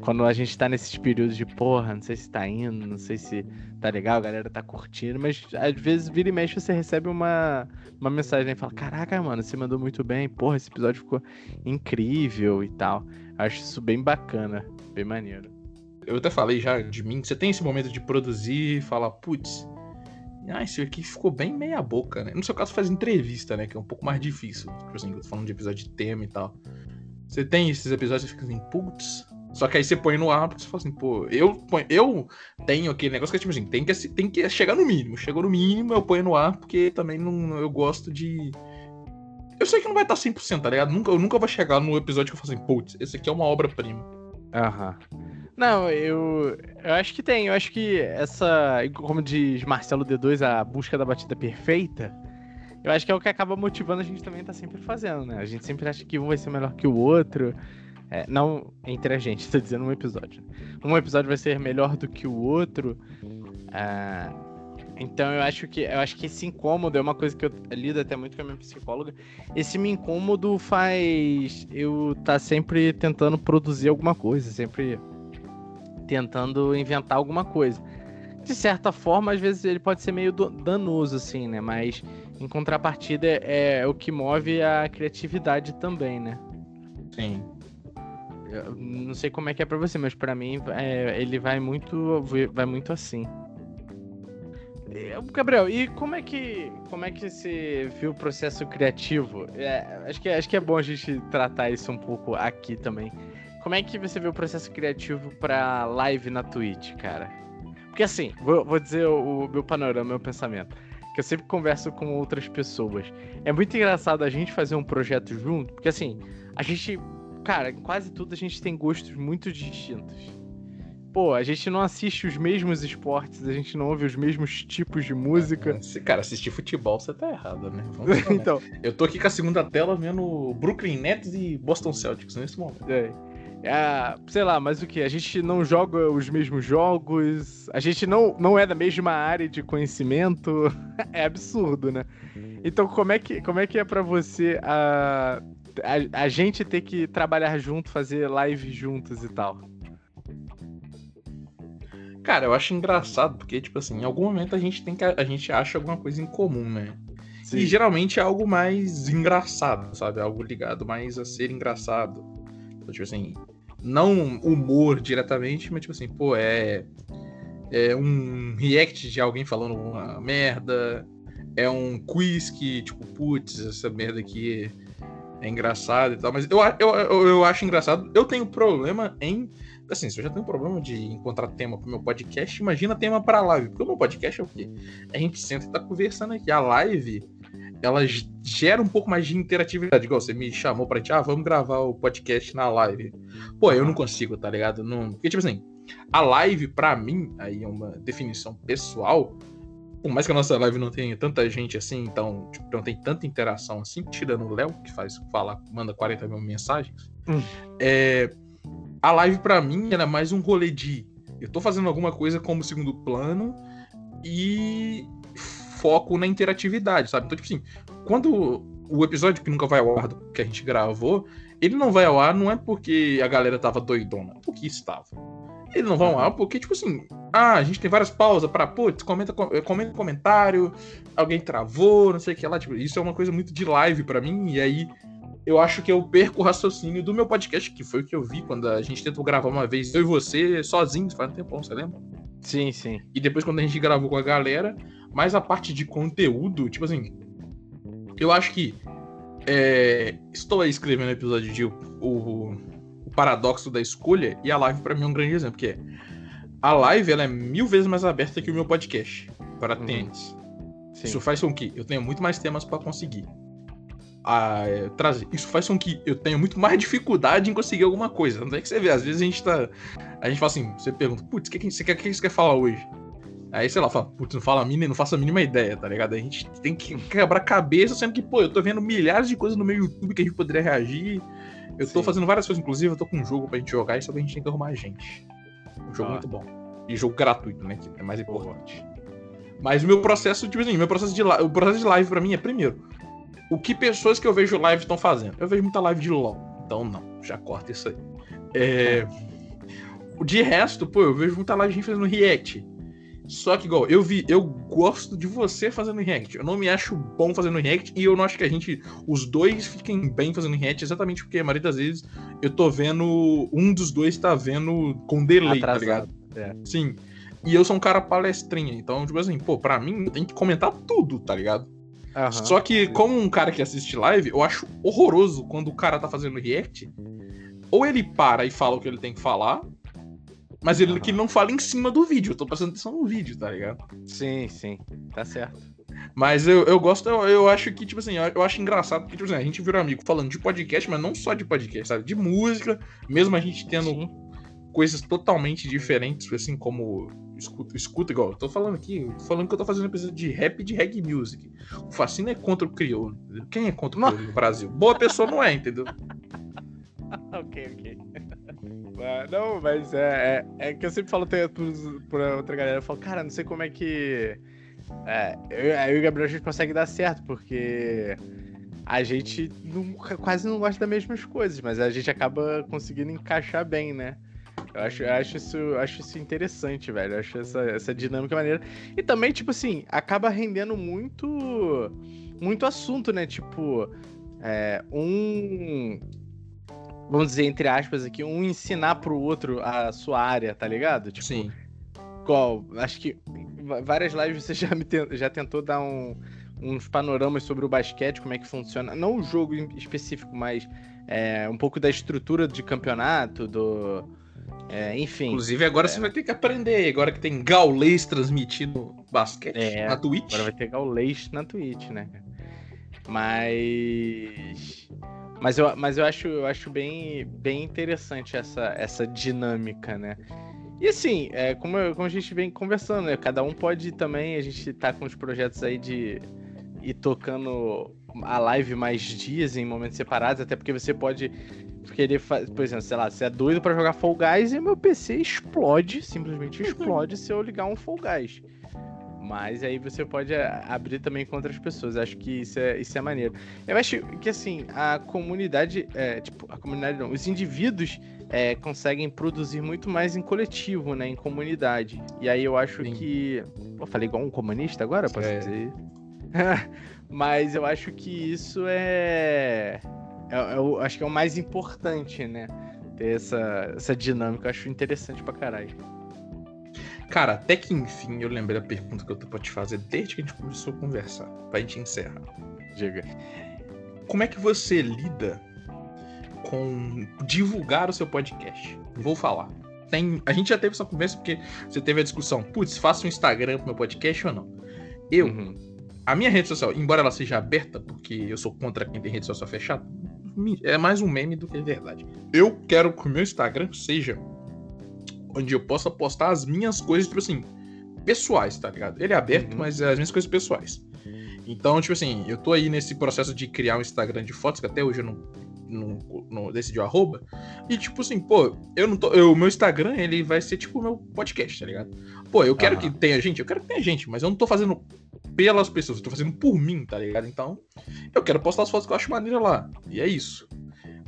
Quando a gente tá nesses períodos de porra, não sei se tá indo, não sei se tá legal, a galera tá curtindo, mas às vezes vira e mexe você recebe uma, uma mensagem e fala: Caraca, mano, você mandou muito bem, porra, esse episódio ficou incrível e tal. Acho isso bem bacana, bem maneiro eu até falei já de mim, você tem esse momento de produzir e falar, putz, ah, isso aqui ficou bem meia boca, né? No seu caso faz entrevista, né? Que é um pouco mais difícil. Tipo assim, falando de episódio de tema e tal. Você tem esses episódios e fica assim, putz. Só que aí você põe no ar porque você fala assim, pô, eu, ponho, eu tenho aquele negócio que é tipo assim, tem que, tem que chegar no mínimo. Chegou no mínimo, eu ponho no ar porque também não, eu gosto de. Eu sei que não vai estar 100%, tá ligado? Nunca, eu nunca vou chegar no episódio que eu falo assim, putz, esse aqui é uma obra-prima. Aham. Não, eu, eu acho que tem. Eu acho que essa, como diz Marcelo D2, a busca da batida perfeita, eu acho que é o que acaba motivando a gente também estar tá sempre fazendo, né? A gente sempre acha que um vai ser melhor que o outro. É, não entre a gente, tô dizendo um episódio. Um episódio vai ser melhor do que o outro. É, Então eu acho que eu acho que esse incômodo é uma coisa que eu lido até muito com a minha psicóloga. Esse me incômodo faz eu estar tá sempre tentando produzir alguma coisa, sempre tentando inventar alguma coisa. De certa forma, às vezes ele pode ser meio danoso, assim, né? Mas em contrapartida é, é o que move a criatividade também, né? Sim. Eu não sei como é que é para você, mas para mim é, ele vai muito, vai muito assim. Gabriel, e como é que como é que você viu o processo criativo? É, acho, que, acho que é bom a gente tratar isso um pouco aqui também. Como é que você viu o processo criativo para live na Twitch, cara? Porque assim, vou, vou dizer o, o meu panorama, o meu pensamento. Que eu sempre converso com outras pessoas. É muito engraçado a gente fazer um projeto junto, porque assim, a gente, cara, em quase tudo a gente tem gostos muito distintos pô, a gente não assiste os mesmos esportes, a gente não ouve os mesmos tipos de música. Se, cara, assistir futebol você tá errado, né? Então, eu tô aqui com a segunda tela vendo Brooklyn Nets e Boston Celtics nesse momento. É. É, sei lá, mas o que? A gente não joga os mesmos jogos, a gente não, não é da mesma área de conhecimento. é absurdo, né? Então, como é que, como é, que é para você a, a, a gente ter que trabalhar junto, fazer live juntos e tal? Cara, eu acho engraçado, porque, tipo assim, em algum momento a gente tem que. A gente acha alguma coisa em comum, né? Sim. E geralmente é algo mais engraçado, sabe? Algo ligado mais a ser engraçado. Então, tipo assim, não humor diretamente, mas tipo assim, pô, é. É um react de alguém falando uma merda. É um quiz que, tipo, putz, essa merda aqui é engraçada e tal. Mas eu, eu, eu, acho engraçado. Eu tenho problema em assim, se eu já tenho problema de encontrar tema pro meu podcast, imagina tema pra live. Porque o meu podcast é o quê? A gente senta e tá conversando aqui. A live, ela gera um pouco mais de interatividade. Igual você me chamou pra ti, ah, vamos gravar o podcast na live. Pô, eu não consigo, tá ligado? Não... Porque, tipo assim, a live, pra mim, aí é uma definição pessoal. Por mais que a nossa live não tenha tanta gente assim, então tipo, não tem tanta interação assim, tirando o Léo, que faz, fala, manda 40 mil mensagens. Hum. É, a live para mim era mais um rolê de eu tô fazendo alguma coisa como segundo plano e foco na interatividade, sabe? Então, tipo assim, quando o episódio que nunca vai ao ar que a gente gravou, ele não vai ao ar não é porque a galera tava doidona, é porque estava. Ele não vai ao ar porque, tipo assim, ah, a gente tem várias pausas pra, putz, comenta, comenta comentário, alguém travou, não sei o que lá. Tipo, isso é uma coisa muito de live para mim, e aí eu acho que eu perco o raciocínio do meu podcast, que foi o que eu vi quando a gente tentou gravar uma vez, eu e você, sozinhos, faz um tempão, você lembra? Sim, sim. E depois quando a gente gravou com a galera, mais a parte de conteúdo, tipo assim, eu acho que é, estou aí escrevendo o episódio de o, o, o, paradoxo da escolha, e a live para mim é um grande exemplo, que é a live ela é mil vezes mais aberta que o meu podcast para uhum. Isso faz com que eu tenha muito mais temas para conseguir a, trazer. Isso faz com que eu tenha muito mais dificuldade em conseguir alguma coisa. Não é que você vê, às vezes a gente tá. A gente fala assim, você pergunta, putz, o que, que, você quer, que você quer falar hoje? Aí, sei lá, fala, putz, não fala a mínima, não faço a mínima ideia, tá ligado? A gente tem que quebrar cabeça, sendo que, pô, eu tô vendo milhares de coisas no meu YouTube que a gente poderia reagir. Eu Sim. tô fazendo várias coisas, inclusive, eu tô com um jogo pra gente jogar e só que a gente tem que arrumar gente. Um jogo ah. muito bom. E jogo gratuito, né? Que é mais importante. Mas o meu processo, tipo assim, meu processo de o processo de live pra mim é primeiro o que pessoas que eu vejo live estão fazendo. Eu vejo muita live de LOL, então não, já corta isso aí. É... De resto, pô, eu vejo muita live de gente fazendo react. Só que, igual, eu vi, eu gosto de você fazendo react. Eu não me acho bom fazendo react e eu não acho que a gente, os dois, fiquem bem fazendo react, exatamente porque a maioria das vezes eu tô vendo, um dos dois tá vendo com delay, tá Atrasado. tá ligado? É. Sim. E eu sou um cara palestrinha, então, tipo assim, pô, pra mim, tenho que comentar tudo, tá ligado? Uhum. Só que, como um cara que assiste live, eu acho horroroso quando o cara tá fazendo react. Ou ele para e fala o que ele tem que falar, mas ele uhum. que não fala em cima do vídeo. Eu tô prestando atenção no vídeo, tá ligado? Sim, sim. Tá certo. Mas eu, eu gosto, eu, eu acho que, tipo assim, eu, eu acho engraçado, porque, tipo assim, a gente virou amigo falando de podcast, mas não só de podcast, sabe? De música, mesmo a gente tendo sim. coisas totalmente diferentes, assim, como escuta, escuta igual, eu tô falando aqui, tô falando que eu tô fazendo episódio de rap e de reggae music. O Facino é contra o crioulo. Quem é contra o crioulo no Brasil? Boa pessoa não é, entendeu? ok, ok. Não, mas é, é, é, que eu sempre falo pra, pra outra galera, eu falo, cara, não sei como é que É, eu, aí o Gabriel a gente consegue dar certo, porque a gente não, quase não gosta das mesmas coisas, mas a gente acaba conseguindo encaixar bem, né? Eu acho, eu acho, isso, acho isso interessante, velho. Eu acho essa, essa dinâmica maneira. E também, tipo assim, acaba rendendo muito muito assunto, né? Tipo, é, um. Vamos dizer, entre aspas aqui, um ensinar pro outro a sua área, tá ligado? Tipo, Sim. Qual? Acho que várias lives você já, me já tentou dar um, uns panoramas sobre o basquete, como é que funciona. Não o jogo específico, mas é, um pouco da estrutura de campeonato, do. É, enfim. Inclusive, agora é... você vai ter que aprender. Agora que tem gaulês transmitindo basquete é, na Twitch. Agora vai ter gaulês na Twitch, né? Mas. Mas eu, mas eu acho, eu acho bem, bem interessante essa, essa dinâmica, né? E assim, é, como, como a gente vem conversando, né? Cada um pode também, a gente tá com os projetos aí de ir tocando a live mais dias em momentos separados, até porque você pode querer fazer, por exemplo, sei lá, você é doido para jogar Fall Guys e meu PC explode, simplesmente explode se eu ligar um Fall Guys. Mas aí você pode é, abrir também com outras pessoas. Acho que isso é, isso é maneiro. Eu acho que, assim, a comunidade. É, tipo, a comunidade não. Os indivíduos é, conseguem produzir muito mais em coletivo, né? Em comunidade. E aí eu acho Sim. que. Eu falei igual um comunista agora? Posso é. dizer? Mas eu acho que isso é. É eu acho que é o mais importante, né? Ter essa, essa dinâmica. Eu acho interessante pra caralho. Cara, até que enfim eu lembrei da pergunta que eu tô pra te fazer desde que a gente começou a conversar. Pra gente encerrar. Diga. Como é que você lida com divulgar o seu podcast? Vou falar. Tem, a gente já teve essa conversa porque você teve a discussão, putz, faça um Instagram pro meu podcast ou não? Eu, uhum. a minha rede social, embora ela seja aberta, porque eu sou contra quem tem rede social fechada, é mais um meme do que verdade. Eu quero que o meu Instagram seja onde eu possa postar as minhas coisas, tipo assim, pessoais, tá ligado? Ele é aberto, uhum. mas é as minhas coisas pessoais. Então, tipo assim, eu tô aí nesse processo de criar um Instagram de fotos, que até hoje eu não, não, não decidi o arroba. E, tipo assim, pô, eu não tô. O meu Instagram, ele vai ser tipo o meu podcast, tá ligado? Pô, eu quero uhum. que tenha gente, eu quero que tenha gente, mas eu não tô fazendo pelas pessoas, eu tô fazendo por mim, tá ligado? Então, eu quero postar as fotos que eu acho maneira lá. E é isso.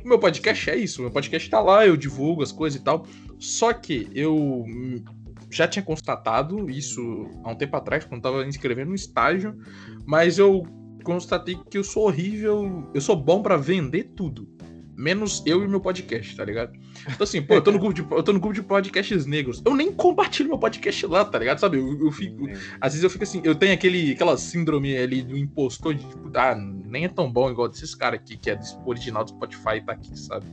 O meu podcast é isso, o meu podcast tá lá, eu divulgo as coisas e tal. Só que eu já tinha constatado isso há um tempo atrás, quando estava inscrevendo no estágio, mas eu constatei que eu sou horrível, eu sou bom para vender tudo. Menos eu e meu podcast, tá ligado? Então, assim, pô, eu tô no grupo de, eu tô no grupo de podcasts negros. Eu nem compartilho meu podcast lá, tá ligado? Sabe? Eu, eu fico. Às vezes eu fico assim, eu tenho aquele, aquela síndrome ali do impostor de, tipo, ah, nem é tão bom igual desses caras aqui, que é original do Spotify e tá aqui, sabe?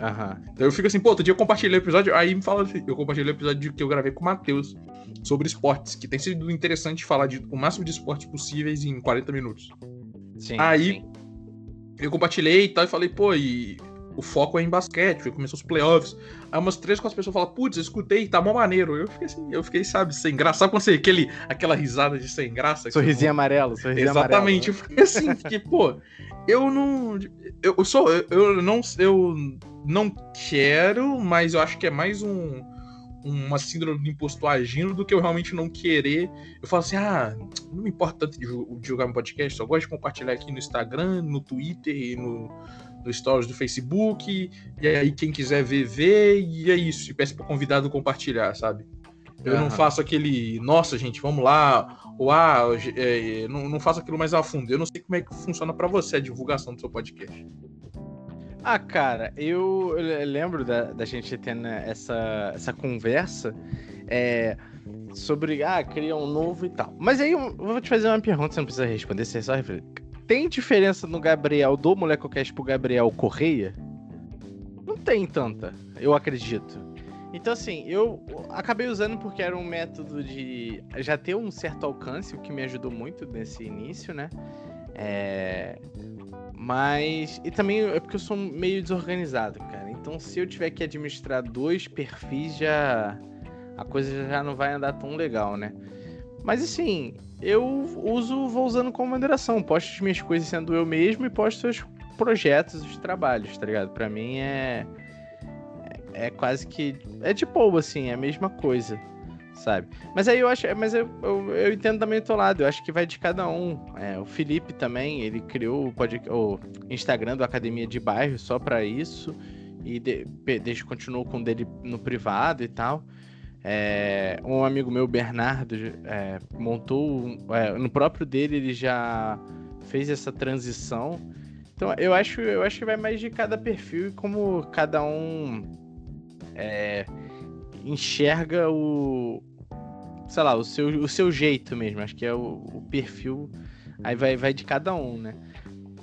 Aham. Então eu fico assim, pô, outro dia eu compartilhei o episódio, aí me fala assim, eu compartilhei o episódio que eu gravei com o Matheus sobre esportes, que tem sido interessante falar de o máximo de esportes possíveis em 40 minutos. Sim. Aí sim. Eu compartilhei e tal, e falei, pô, e o foco é em basquete, começou os playoffs. Aí umas três, quatro pessoas falam, putz, eu escutei, tá mó maneiro. Eu fiquei assim, eu fiquei, sabe, sem graça. Sabe quando você, aquele, aquela risada de sem graça? Sorrisinho amarelo, sorrisinho Exatamente, amarelo, eu fiquei assim, porque, pô, eu não. Eu sou. Eu, eu não. Eu não quero, mas eu acho que é mais um uma síndrome do impostor agindo do que eu realmente não querer. Eu falo assim, ah, não me importa tanto de, de jogar meu podcast, só gosto de compartilhar aqui no Instagram, no Twitter e no, no Stories do Facebook. E aí, quem quiser ver, vê. E é isso. E peço pro convidado compartilhar, sabe? Eu uhum. não faço aquele, nossa, gente, vamos lá. Ou, ah, é, não, não faço aquilo mais a fundo. Eu não sei como é que funciona para você a divulgação do seu podcast. Ah, cara, eu, lembro da, da gente tendo essa, essa conversa é, sobre, ah, criar um novo e tal. Mas aí eu vou te fazer uma pergunta, você não precisa responder, você só refletir. Tem diferença no Gabriel, do Molecocast pro Gabriel Correia? Não tem tanta, eu acredito. Então, assim, eu acabei usando porque era um método de já ter um certo alcance, o que me ajudou muito nesse início, né? É... Mas. E também é porque eu sou meio desorganizado, cara. Então, se eu tiver que administrar dois perfis, já. A coisa já não vai andar tão legal, né? Mas assim, eu uso, vou usando como moderação. Posto as minhas coisas sendo eu mesmo e posto os projetos, os trabalhos, tá ligado? Pra mim é. É quase que. É de boa, assim, é a mesma coisa. Sabe? Mas aí eu acho, mas eu, eu, eu entendo também o teu lado, eu acho que vai de cada um. É, o Felipe também, ele criou o, o Instagram do Academia de Bairro só para isso, e de, desde continuou com o dele no privado e tal. É, um amigo meu, Bernardo, é, montou. É, no próprio dele, ele já fez essa transição. Então eu acho, eu acho que vai mais de cada perfil e como cada um é, enxerga o. Sei lá, o seu, o seu jeito mesmo. Acho que é o, o perfil. Aí vai, vai de cada um, né?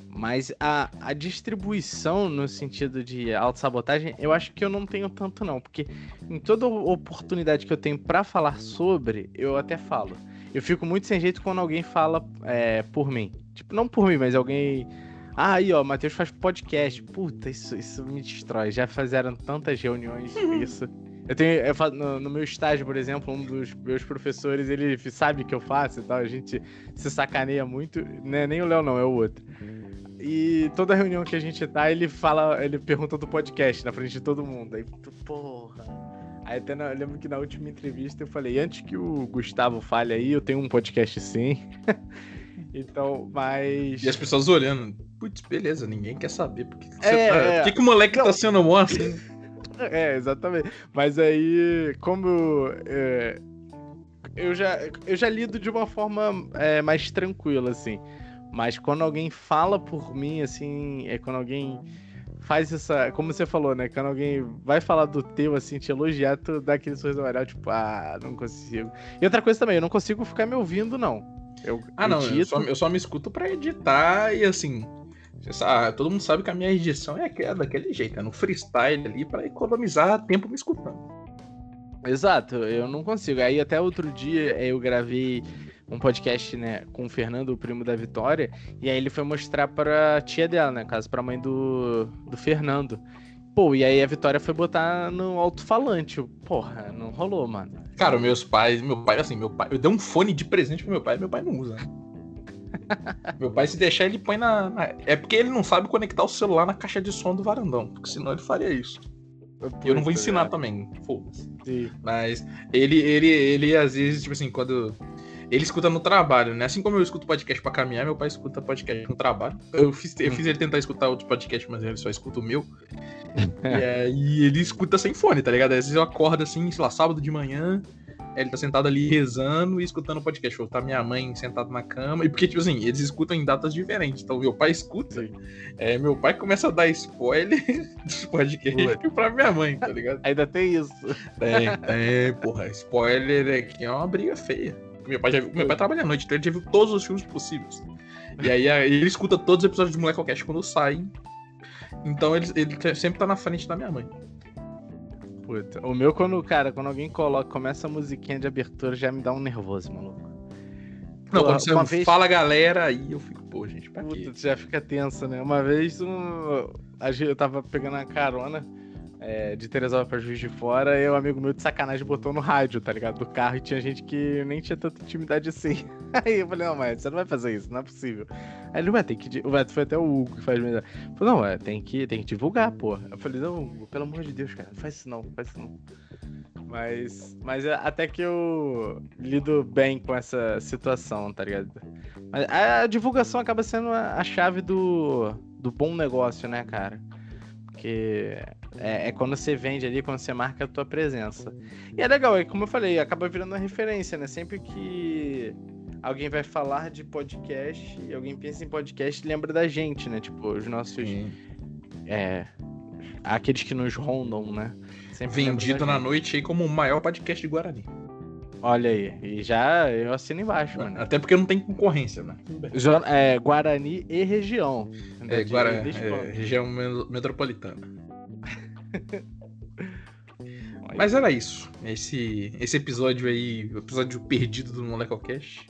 Mas a, a distribuição no sentido de autossabotagem, eu acho que eu não tenho tanto, não. Porque em toda oportunidade que eu tenho para falar sobre, eu até falo. Eu fico muito sem jeito quando alguém fala é, por mim. Tipo, não por mim, mas alguém. Ah, aí, ó, Matheus faz podcast. Puta, isso, isso me destrói. Já fizeram tantas reuniões isso. Eu tenho. Eu faço, no, no, meu estágio, por exemplo, um dos meus professores, ele sabe que eu faço e tal. A gente se sacaneia muito. Né? Nem o Léo, não, é o outro. E toda reunião que a gente tá, ele fala, ele pergunta do podcast na frente de todo mundo. Aí, porra. Aí até na, eu lembro que na última entrevista eu falei, antes que o Gustavo fale aí, eu tenho um podcast sim. então, mas. E as pessoas olhando, putz, beleza, ninguém quer saber. Por que, que, é, tá... é... que, que o moleque tá Não. tá sendo bom assim? É, exatamente. Mas aí, como é, eu, já, eu já lido de uma forma é, mais tranquila, assim. Mas quando alguém fala por mim, assim, é quando alguém faz essa. Como você falou, né? Quando alguém vai falar do teu, assim, te elogiar, tu dá aquele sorriso amarelo, tipo, ah, não consigo. E outra coisa também, eu não consigo ficar me ouvindo, não. Eu ah, não, eu só, eu só me escuto pra editar e assim. Sabe, todo mundo sabe que a minha edição é, daquele jeito, é no freestyle ali para economizar tempo me escutando. Exato, eu não consigo. Aí até outro dia eu gravei um podcast, né, com o Fernando, o primo da Vitória, e aí ele foi mostrar pra tia dela, né, caso pra mãe do, do Fernando. Pô, e aí a Vitória foi botar no alto-falante. Porra, não rolou, mano. Cara, meus pais, meu pai, assim, meu pai, eu dei um fone de presente pro meu pai, meu pai não usa. Né? Meu pai, se deixar, ele põe na, na, É porque ele não sabe conectar o celular na caixa de som do varandão, porque senão ele faria isso. E eu não vou ensinar é. também, foda-se. Mas ele, ele, ele, às vezes, tipo assim, quando ele escuta no trabalho, né? Assim como eu escuto podcast pra caminhar, meu pai escuta podcast no trabalho. Eu fiz, eu fiz ele tentar escutar outros podcasts, mas ele só escuta o meu. e aí ele escuta sem fone, tá ligado? Às vezes eu acordo assim, sei lá, sábado de manhã, ele tá sentado ali rezando e escutando o podcast. Ou tá minha mãe sentada na cama. E porque, tipo assim, eles escutam em datas diferentes. Então, meu pai escuta. É, meu pai começa a dar spoiler dos podcasts pra minha mãe, tá ligado? Ainda tem isso. Tem, tem, porra. Spoiler aqui é uma briga feia. Meu pai, já viu, meu pai trabalha à noite, então ele já viu todos os filmes possíveis. E aí ele escuta todos os episódios de Moleque Cast quando saem. Então ele, ele sempre tá na frente da minha mãe. Puta. O meu, quando, cara, quando alguém coloca, começa a musiquinha de abertura, já me dá um nervoso, maluco. Não, quando você vez... fala galera, aí eu fico, pô, gente, pra Puta, quê? já fica tensa, né? Uma vez um... eu tava pegando a carona é, de Teresópolis pra Juiz de Fora, e um amigo meu de sacanagem botou no rádio, tá ligado? Do carro, e tinha gente que nem tinha tanta intimidade assim. Aí eu falei, não, mas você não vai fazer isso, não é possível. Aí ele, ué, tem que. Ué, foi até o Hugo que faz melhor. Falei, não, ué, tem que, tem que divulgar, porra. Eu falei, não, Hugo, pelo amor de Deus, cara, não faz isso não, faz isso não. Mas, mas é, até que eu lido bem com essa situação, tá ligado? Mas a divulgação acaba sendo a chave do, do bom negócio, né, cara? Porque é, é, quando você vende ali, quando você marca a tua presença. E é legal, é como eu falei, acaba virando uma referência, né? Sempre que alguém vai falar de podcast e alguém pensa em podcast, lembra da gente, né? Tipo, os nossos. Sim. É. Aqueles que nos rondam, né? Sempre Vendido na noite aí como o maior podcast de Guarani. Olha aí, e já eu assino embaixo, mano. Até porque não tem concorrência, né? É, Guarani e região. É, Guarani, é, região metropolitana. Mas era isso. Esse, esse episódio aí, o episódio perdido do Molecocast.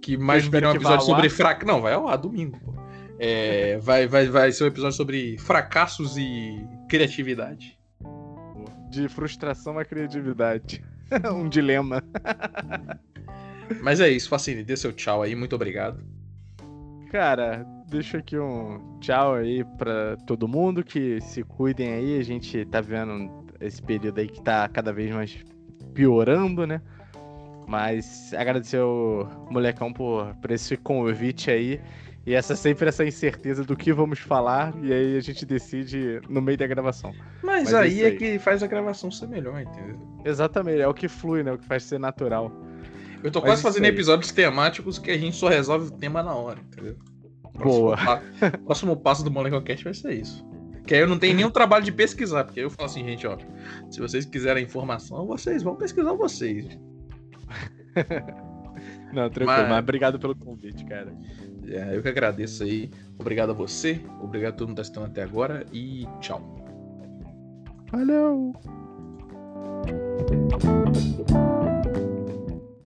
Que mais virou um episódio sobre fracasso. Não, vai ao ar domingo, pô. É, vai, vai, vai ser um episódio sobre fracassos e criatividade. De frustração à criatividade. um dilema. Mas é isso, Facine, dê seu tchau aí, muito obrigado. Cara, deixo aqui um tchau aí pra todo mundo, que se cuidem aí, a gente tá vendo esse período aí que tá cada vez mais piorando, né? Mas agradecer o molecão por, por esse convite aí. E essa sempre essa incerteza do que vamos falar, e aí a gente decide no meio da gravação. Mas, Mas aí, é aí, é que faz a gravação ser melhor, entendeu? Exatamente, é o que flui, né? O que faz ser natural. Eu tô Mas quase fazendo episódios temáticos que a gente só resolve o tema na hora, entendeu? Boa. Próximo, próximo passo do Molecocast vai ser isso. Que aí eu não tenho nenhum trabalho de pesquisar, porque eu falo assim, gente, ó, se vocês quiserem informação, vocês vão pesquisar vocês. não, tranquilo, mas... mas obrigado pelo convite, cara. É, eu que agradeço aí. Obrigado a você, obrigado a todo mundo que tá assistindo até agora e tchau. Valeu!